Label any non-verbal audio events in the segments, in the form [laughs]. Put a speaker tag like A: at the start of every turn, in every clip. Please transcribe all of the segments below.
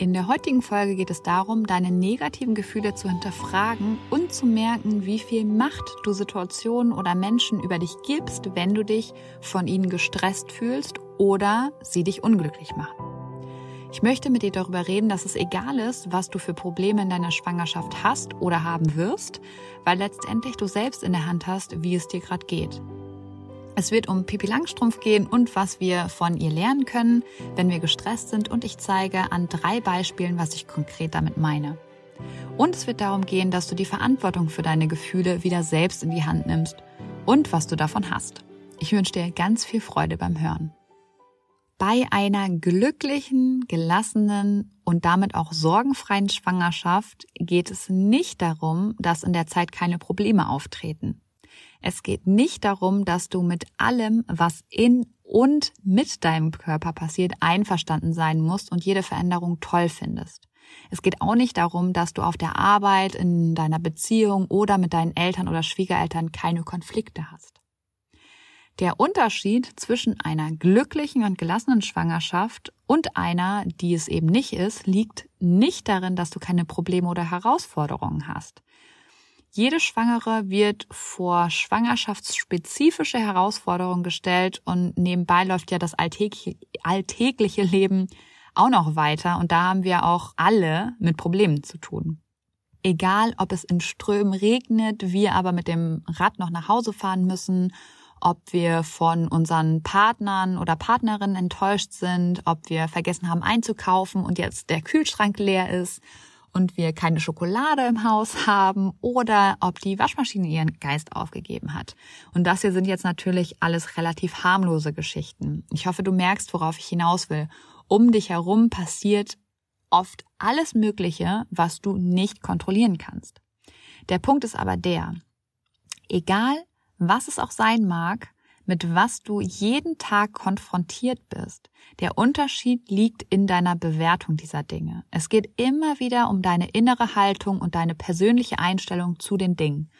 A: In der heutigen Folge geht es darum, deine negativen Gefühle zu hinterfragen und zu merken, wie viel Macht du Situationen oder Menschen über dich gibst, wenn du dich von ihnen gestresst fühlst oder sie dich unglücklich machen. Ich möchte mit dir darüber reden, dass es egal ist, was du für Probleme in deiner Schwangerschaft hast oder haben wirst, weil letztendlich du selbst in der Hand hast, wie es dir gerade geht. Es wird um Pipi Langstrumpf gehen und was wir von ihr lernen können, wenn wir gestresst sind. Und ich zeige an drei Beispielen, was ich konkret damit meine. Und es wird darum gehen, dass du die Verantwortung für deine Gefühle wieder selbst in die Hand nimmst und was du davon hast. Ich wünsche dir ganz viel Freude beim Hören. Bei einer glücklichen, gelassenen und damit auch sorgenfreien Schwangerschaft geht es nicht darum, dass in der Zeit keine Probleme auftreten. Es geht nicht darum, dass du mit allem, was in und mit deinem Körper passiert, einverstanden sein musst und jede Veränderung toll findest. Es geht auch nicht darum, dass du auf der Arbeit, in deiner Beziehung oder mit deinen Eltern oder Schwiegereltern keine Konflikte hast. Der Unterschied zwischen einer glücklichen und gelassenen Schwangerschaft und einer, die es eben nicht ist, liegt nicht darin, dass du keine Probleme oder Herausforderungen hast. Jede Schwangere wird vor schwangerschaftsspezifische Herausforderungen gestellt und nebenbei läuft ja das alltägliche Leben auch noch weiter und da haben wir auch alle mit Problemen zu tun. Egal, ob es in Strömen regnet, wir aber mit dem Rad noch nach Hause fahren müssen, ob wir von unseren Partnern oder Partnerinnen enttäuscht sind, ob wir vergessen haben einzukaufen und jetzt der Kühlschrank leer ist und wir keine Schokolade im Haus haben oder ob die Waschmaschine ihren Geist aufgegeben hat. Und das hier sind jetzt natürlich alles relativ harmlose Geschichten. Ich hoffe, du merkst, worauf ich hinaus will. Um dich herum passiert oft alles Mögliche, was du nicht kontrollieren kannst. Der Punkt ist aber der, egal was es auch sein mag, mit was du jeden Tag konfrontiert bist. Der Unterschied liegt in deiner Bewertung dieser Dinge. Es geht immer wieder um deine innere Haltung und deine persönliche Einstellung zu den Dingen.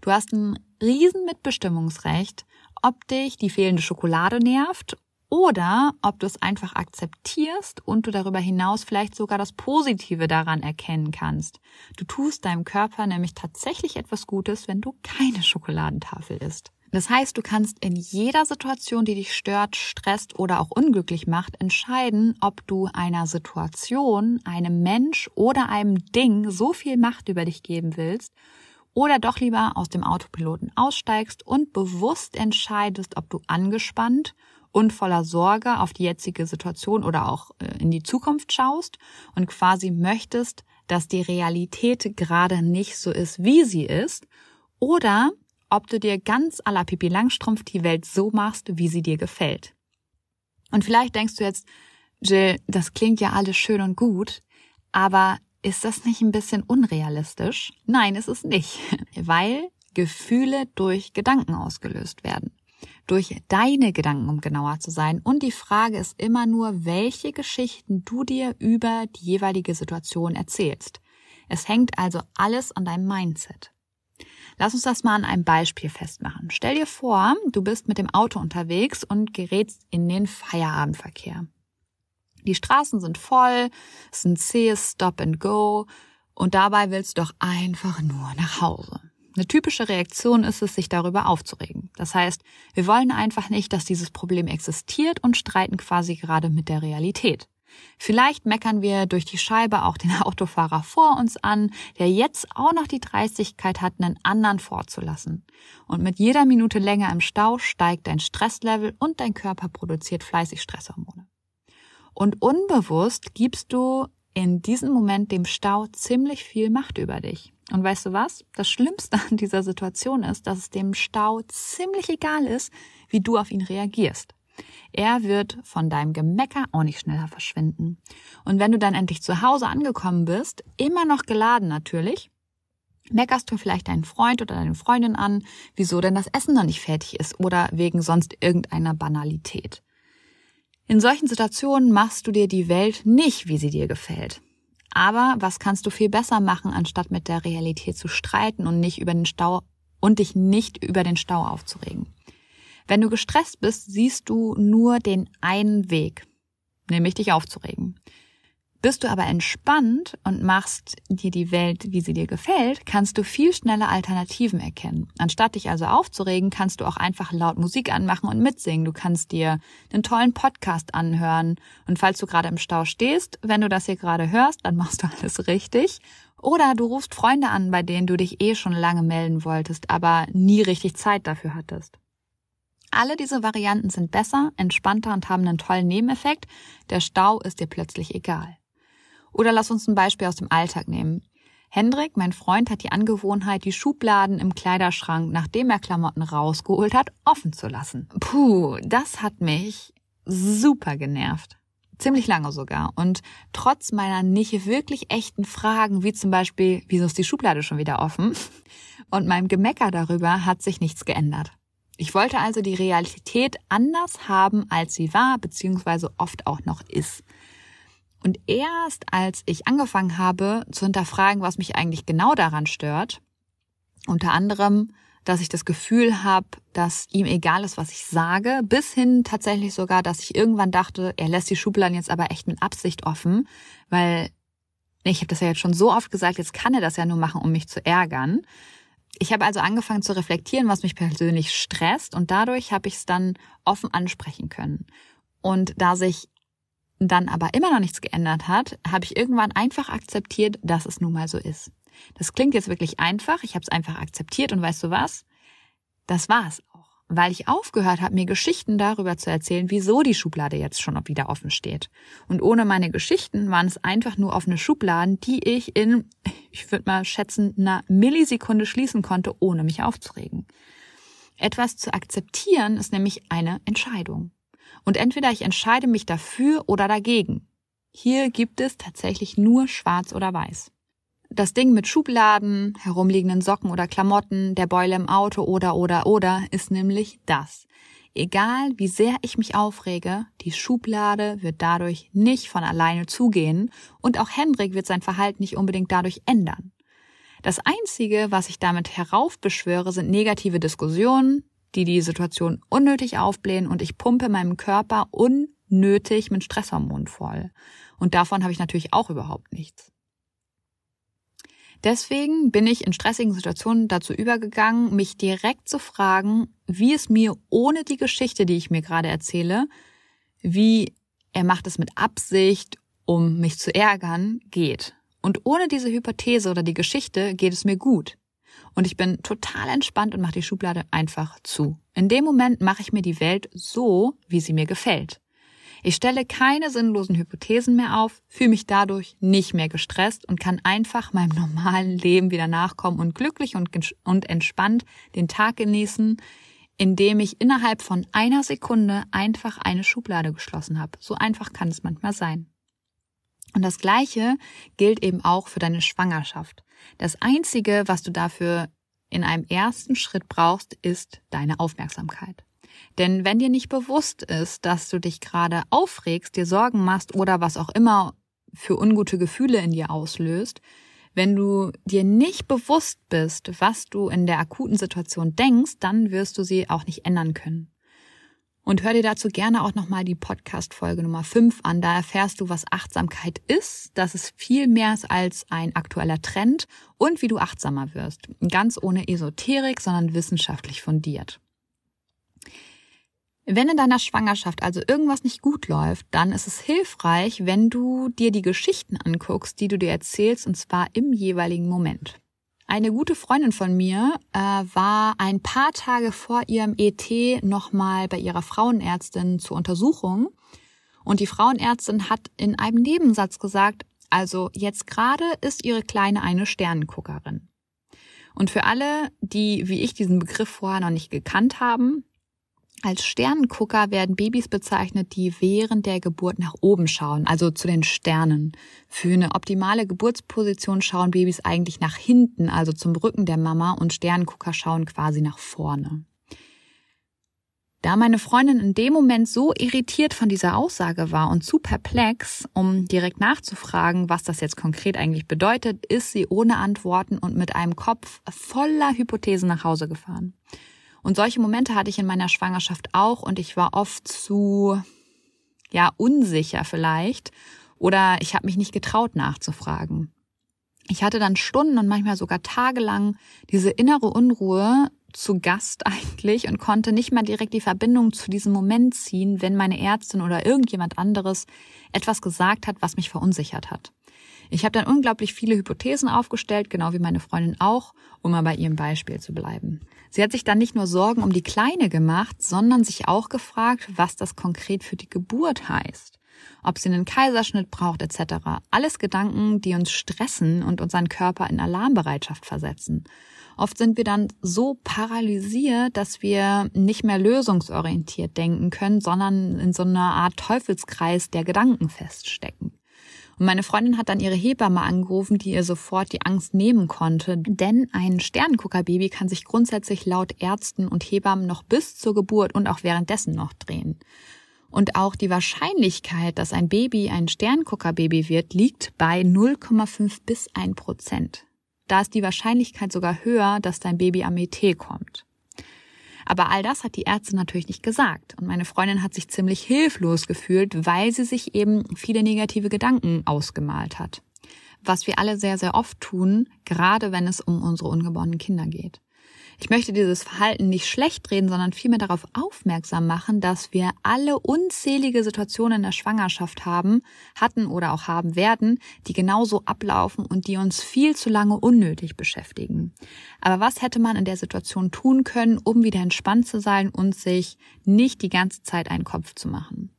A: Du hast ein riesen Mitbestimmungsrecht, ob dich die fehlende Schokolade nervt oder ob du es einfach akzeptierst und du darüber hinaus vielleicht sogar das Positive daran erkennen kannst. Du tust deinem Körper nämlich tatsächlich etwas Gutes, wenn du keine Schokoladentafel isst. Das heißt, du kannst in jeder Situation, die dich stört, stresst oder auch unglücklich macht, entscheiden, ob du einer Situation, einem Mensch oder einem Ding so viel Macht über dich geben willst oder doch lieber aus dem Autopiloten aussteigst und bewusst entscheidest, ob du angespannt und voller Sorge auf die jetzige Situation oder auch äh, in die Zukunft schaust und quasi möchtest, dass die Realität gerade nicht so ist, wie sie ist, oder ob du dir ganz à la Pipi Langstrumpf die Welt so machst, wie sie dir gefällt. Und vielleicht denkst du jetzt, Jill, das klingt ja alles schön und gut, aber ist das nicht ein bisschen unrealistisch? Nein, ist es nicht, [laughs] weil Gefühle durch Gedanken ausgelöst werden. Durch deine Gedanken, um genauer zu sein. Und die Frage ist immer nur, welche Geschichten du dir über die jeweilige Situation erzählst. Es hängt also alles an deinem Mindset. Lass uns das mal an einem Beispiel festmachen. Stell dir vor, du bist mit dem Auto unterwegs und gerätst in den Feierabendverkehr. Die Straßen sind voll, es ist ein zähes Stop and Go und dabei willst du doch einfach nur nach Hause. Eine typische Reaktion ist es, sich darüber aufzuregen. Das heißt, wir wollen einfach nicht, dass dieses Problem existiert und streiten quasi gerade mit der Realität. Vielleicht meckern wir durch die Scheibe auch den [laughs] Autofahrer vor uns an, der jetzt auch noch die Dreistigkeit hat, einen anderen vorzulassen. Und mit jeder Minute länger im Stau steigt dein Stresslevel und dein Körper produziert fleißig Stresshormone. Und unbewusst gibst du in diesem Moment dem Stau ziemlich viel Macht über dich. Und weißt du was? Das Schlimmste an dieser Situation ist, dass es dem Stau ziemlich egal ist, wie du auf ihn reagierst. Er wird von deinem Gemecker auch nicht schneller verschwinden. Und wenn du dann endlich zu Hause angekommen bist, immer noch geladen natürlich, meckerst du vielleicht deinen Freund oder deine Freundin an, wieso denn das Essen noch nicht fertig ist oder wegen sonst irgendeiner Banalität. In solchen Situationen machst du dir die Welt nicht, wie sie dir gefällt. Aber was kannst du viel besser machen, anstatt mit der Realität zu streiten und nicht über den Stau und dich nicht über den Stau aufzuregen? Wenn du gestresst bist, siehst du nur den einen Weg, nämlich dich aufzuregen. Bist du aber entspannt und machst dir die Welt, wie sie dir gefällt, kannst du viel schneller Alternativen erkennen. Anstatt dich also aufzuregen, kannst du auch einfach laut Musik anmachen und mitsingen. Du kannst dir einen tollen Podcast anhören. Und falls du gerade im Stau stehst, wenn du das hier gerade hörst, dann machst du alles richtig. Oder du rufst Freunde an, bei denen du dich eh schon lange melden wolltest, aber nie richtig Zeit dafür hattest. Alle diese Varianten sind besser, entspannter und haben einen tollen Nebeneffekt. Der Stau ist dir plötzlich egal. Oder lass uns ein Beispiel aus dem Alltag nehmen. Hendrik, mein Freund, hat die Angewohnheit, die Schubladen im Kleiderschrank, nachdem er Klamotten rausgeholt hat, offen zu lassen. Puh, das hat mich super genervt. Ziemlich lange sogar. Und trotz meiner nicht wirklich echten Fragen, wie zum Beispiel, wieso ist die Schublade schon wieder offen? Und meinem Gemecker darüber hat sich nichts geändert. Ich wollte also die Realität anders haben, als sie war, beziehungsweise oft auch noch ist. Und erst als ich angefangen habe zu hinterfragen, was mich eigentlich genau daran stört, unter anderem, dass ich das Gefühl habe, dass ihm egal ist, was ich sage, bis hin tatsächlich sogar, dass ich irgendwann dachte, er lässt die Schubladen jetzt aber echt mit Absicht offen, weil ich habe das ja jetzt schon so oft gesagt, jetzt kann er das ja nur machen, um mich zu ärgern. Ich habe also angefangen zu reflektieren, was mich persönlich stresst und dadurch habe ich es dann offen ansprechen können. Und da sich dann aber immer noch nichts geändert hat, habe ich irgendwann einfach akzeptiert, dass es nun mal so ist. Das klingt jetzt wirklich einfach, ich habe es einfach akzeptiert und weißt du was? Das war es auch, weil ich aufgehört habe, mir Geschichten darüber zu erzählen, wieso die Schublade jetzt schon wieder offen steht. Und ohne meine Geschichten waren es einfach nur offene Schubladen, die ich in, ich würde mal schätzen, einer Millisekunde schließen konnte, ohne mich aufzuregen. Etwas zu akzeptieren ist nämlich eine Entscheidung. Und entweder ich entscheide mich dafür oder dagegen. Hier gibt es tatsächlich nur schwarz oder weiß. Das Ding mit Schubladen, herumliegenden Socken oder Klamotten, der Beule im Auto oder oder oder ist nämlich das. Egal wie sehr ich mich aufrege, die Schublade wird dadurch nicht von alleine zugehen und auch Hendrik wird sein Verhalten nicht unbedingt dadurch ändern. Das Einzige, was ich damit heraufbeschwöre, sind negative Diskussionen, die die Situation unnötig aufblähen und ich pumpe meinem Körper unnötig mit Stresshormonen voll. Und davon habe ich natürlich auch überhaupt nichts. Deswegen bin ich in stressigen Situationen dazu übergegangen, mich direkt zu fragen, wie es mir ohne die Geschichte, die ich mir gerade erzähle, wie er macht es mit Absicht, um mich zu ärgern, geht. Und ohne diese Hypothese oder die Geschichte geht es mir gut. Und ich bin total entspannt und mache die Schublade einfach zu. In dem Moment mache ich mir die Welt so, wie sie mir gefällt. Ich stelle keine sinnlosen Hypothesen mehr auf, fühle mich dadurch nicht mehr gestresst und kann einfach meinem normalen Leben wieder nachkommen und glücklich und, und entspannt den Tag genießen, indem ich innerhalb von einer Sekunde einfach eine Schublade geschlossen habe. So einfach kann es manchmal sein. Und das Gleiche gilt eben auch für deine Schwangerschaft. Das Einzige, was du dafür in einem ersten Schritt brauchst, ist deine Aufmerksamkeit. Denn wenn dir nicht bewusst ist, dass du dich gerade aufregst, dir Sorgen machst oder was auch immer für ungute Gefühle in dir auslöst, wenn du dir nicht bewusst bist, was du in der akuten Situation denkst, dann wirst du sie auch nicht ändern können. Und hör dir dazu gerne auch nochmal die Podcast-Folge Nummer 5 an. Da erfährst du, was Achtsamkeit ist, dass es viel mehr ist als ein aktueller Trend und wie du achtsamer wirst. Ganz ohne Esoterik, sondern wissenschaftlich fundiert. Wenn in deiner Schwangerschaft also irgendwas nicht gut läuft, dann ist es hilfreich, wenn du dir die Geschichten anguckst, die du dir erzählst, und zwar im jeweiligen Moment. Eine gute Freundin von mir äh, war ein paar Tage vor ihrem ET nochmal bei ihrer Frauenärztin zur Untersuchung. Und die Frauenärztin hat in einem Nebensatz gesagt, also jetzt gerade ist ihre Kleine eine Sternenguckerin. Und für alle, die wie ich diesen Begriff vorher noch nicht gekannt haben, als Sternengucker werden Babys bezeichnet, die während der Geburt nach oben schauen, also zu den Sternen. Für eine optimale Geburtsposition schauen Babys eigentlich nach hinten, also zum Rücken der Mama, und Sternengucker schauen quasi nach vorne. Da meine Freundin in dem Moment so irritiert von dieser Aussage war und zu perplex, um direkt nachzufragen, was das jetzt konkret eigentlich bedeutet, ist sie ohne Antworten und mit einem Kopf voller Hypothesen nach Hause gefahren. Und solche Momente hatte ich in meiner Schwangerschaft auch und ich war oft zu, ja, unsicher vielleicht oder ich habe mich nicht getraut nachzufragen. Ich hatte dann Stunden und manchmal sogar tagelang diese innere Unruhe zu Gast eigentlich und konnte nicht mal direkt die Verbindung zu diesem Moment ziehen, wenn meine Ärztin oder irgendjemand anderes etwas gesagt hat, was mich verunsichert hat. Ich habe dann unglaublich viele Hypothesen aufgestellt, genau wie meine Freundin auch, um mal bei ihrem Beispiel zu bleiben. Sie hat sich dann nicht nur Sorgen um die Kleine gemacht, sondern sich auch gefragt, was das konkret für die Geburt heißt. Ob sie einen Kaiserschnitt braucht etc. Alles Gedanken, die uns stressen und unseren Körper in Alarmbereitschaft versetzen. Oft sind wir dann so paralysiert, dass wir nicht mehr lösungsorientiert denken können, sondern in so einer Art Teufelskreis der Gedanken feststecken. Und meine Freundin hat dann ihre Hebamme angerufen, die ihr sofort die Angst nehmen konnte. Denn ein Sternguckerbaby kann sich grundsätzlich laut Ärzten und Hebammen noch bis zur Geburt und auch währenddessen noch drehen. Und auch die Wahrscheinlichkeit, dass ein Baby ein Sternguckerbaby wird, liegt bei 0,5 bis 1 Prozent. Da ist die Wahrscheinlichkeit sogar höher, dass dein Baby am ET kommt. Aber all das hat die Ärzte natürlich nicht gesagt. Und meine Freundin hat sich ziemlich hilflos gefühlt, weil sie sich eben viele negative Gedanken ausgemalt hat. Was wir alle sehr, sehr oft tun, gerade wenn es um unsere ungeborenen Kinder geht. Ich möchte dieses Verhalten nicht schlecht reden, sondern vielmehr darauf aufmerksam machen, dass wir alle unzählige Situationen in der Schwangerschaft haben, hatten oder auch haben werden, die genauso ablaufen und die uns viel zu lange unnötig beschäftigen. Aber was hätte man in der Situation tun können, um wieder entspannt zu sein und sich nicht die ganze Zeit einen Kopf zu machen?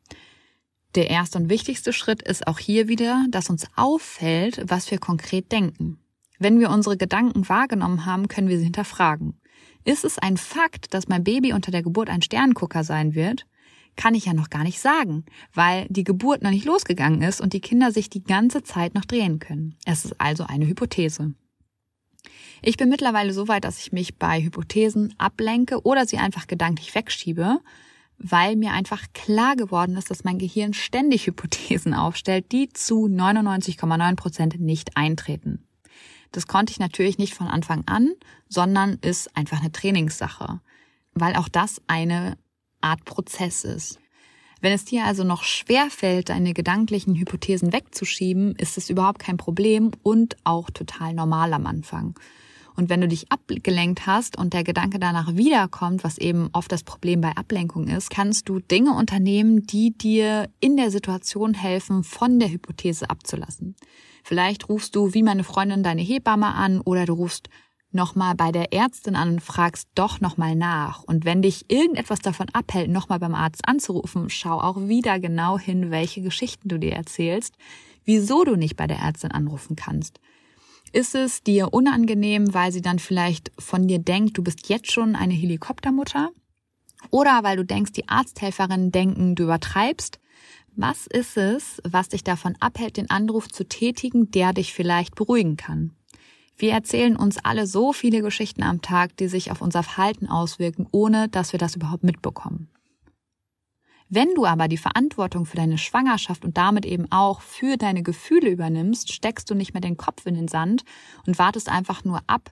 A: Der erste und wichtigste Schritt ist auch hier wieder, dass uns auffällt, was wir konkret denken. Wenn wir unsere Gedanken wahrgenommen haben, können wir sie hinterfragen. Ist es ein Fakt, dass mein Baby unter der Geburt ein Sterngucker sein wird? Kann ich ja noch gar nicht sagen, weil die Geburt noch nicht losgegangen ist und die Kinder sich die ganze Zeit noch drehen können. Es ist also eine Hypothese. Ich bin mittlerweile so weit, dass ich mich bei Hypothesen ablenke oder sie einfach gedanklich wegschiebe, weil mir einfach klar geworden ist, dass mein Gehirn ständig Hypothesen aufstellt, die zu 99,9 Prozent nicht eintreten. Das konnte ich natürlich nicht von Anfang an, sondern ist einfach eine Trainingssache, weil auch das eine Art Prozess ist. Wenn es dir also noch schwer fällt, deine gedanklichen Hypothesen wegzuschieben, ist es überhaupt kein Problem und auch total normal am Anfang. Und wenn du dich abgelenkt hast und der Gedanke danach wiederkommt, was eben oft das Problem bei Ablenkung ist, kannst du Dinge unternehmen, die dir in der Situation helfen, von der Hypothese abzulassen. Vielleicht rufst du wie meine Freundin deine Hebamme an oder du rufst nochmal bei der Ärztin an und fragst doch nochmal nach. Und wenn dich irgendetwas davon abhält, nochmal beim Arzt anzurufen, schau auch wieder genau hin, welche Geschichten du dir erzählst, wieso du nicht bei der Ärztin anrufen kannst. Ist es dir unangenehm, weil sie dann vielleicht von dir denkt, du bist jetzt schon eine Helikoptermutter? Oder weil du denkst, die Arzthelferinnen denken, du übertreibst? Was ist es, was dich davon abhält, den Anruf zu tätigen, der dich vielleicht beruhigen kann? Wir erzählen uns alle so viele Geschichten am Tag, die sich auf unser Verhalten auswirken, ohne dass wir das überhaupt mitbekommen. Wenn du aber die Verantwortung für deine Schwangerschaft und damit eben auch für deine Gefühle übernimmst, steckst du nicht mehr den Kopf in den Sand und wartest einfach nur ab,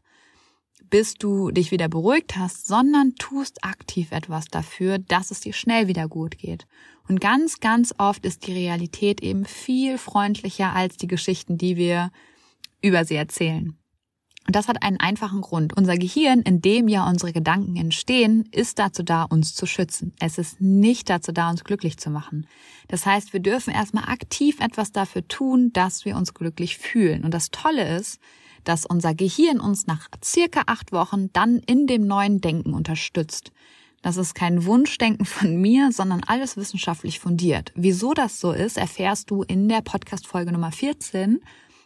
A: bis du dich wieder beruhigt hast, sondern tust aktiv etwas dafür, dass es dir schnell wieder gut geht. Und ganz, ganz oft ist die Realität eben viel freundlicher als die Geschichten, die wir über sie erzählen. Und das hat einen einfachen Grund. Unser Gehirn, in dem ja unsere Gedanken entstehen, ist dazu da, uns zu schützen. Es ist nicht dazu da, uns glücklich zu machen. Das heißt, wir dürfen erstmal aktiv etwas dafür tun, dass wir uns glücklich fühlen. Und das Tolle ist, dass unser Gehirn uns nach circa acht Wochen dann in dem neuen Denken unterstützt. Das ist kein Wunschdenken von mir, sondern alles wissenschaftlich fundiert. Wieso das so ist, erfährst du in der Podcast-Folge Nummer 14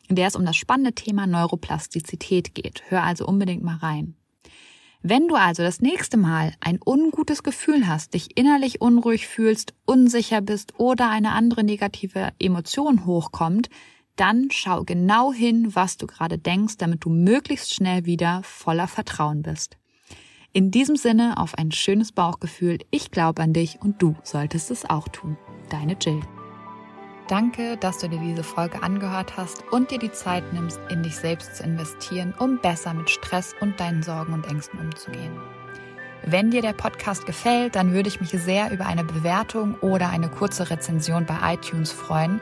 A: in der es um das spannende Thema Neuroplastizität geht. Hör also unbedingt mal rein. Wenn du also das nächste Mal ein ungutes Gefühl hast, dich innerlich unruhig fühlst, unsicher bist oder eine andere negative Emotion hochkommt, dann schau genau hin, was du gerade denkst, damit du möglichst schnell wieder voller Vertrauen bist. In diesem Sinne auf ein schönes Bauchgefühl. Ich glaube an dich und du solltest es auch tun. Deine Jill. Danke, dass du dir diese Folge angehört hast und dir die Zeit nimmst, in dich selbst zu investieren, um besser mit Stress und deinen Sorgen und Ängsten umzugehen. Wenn dir der Podcast gefällt, dann würde ich mich sehr über eine Bewertung oder eine kurze Rezension bei iTunes freuen,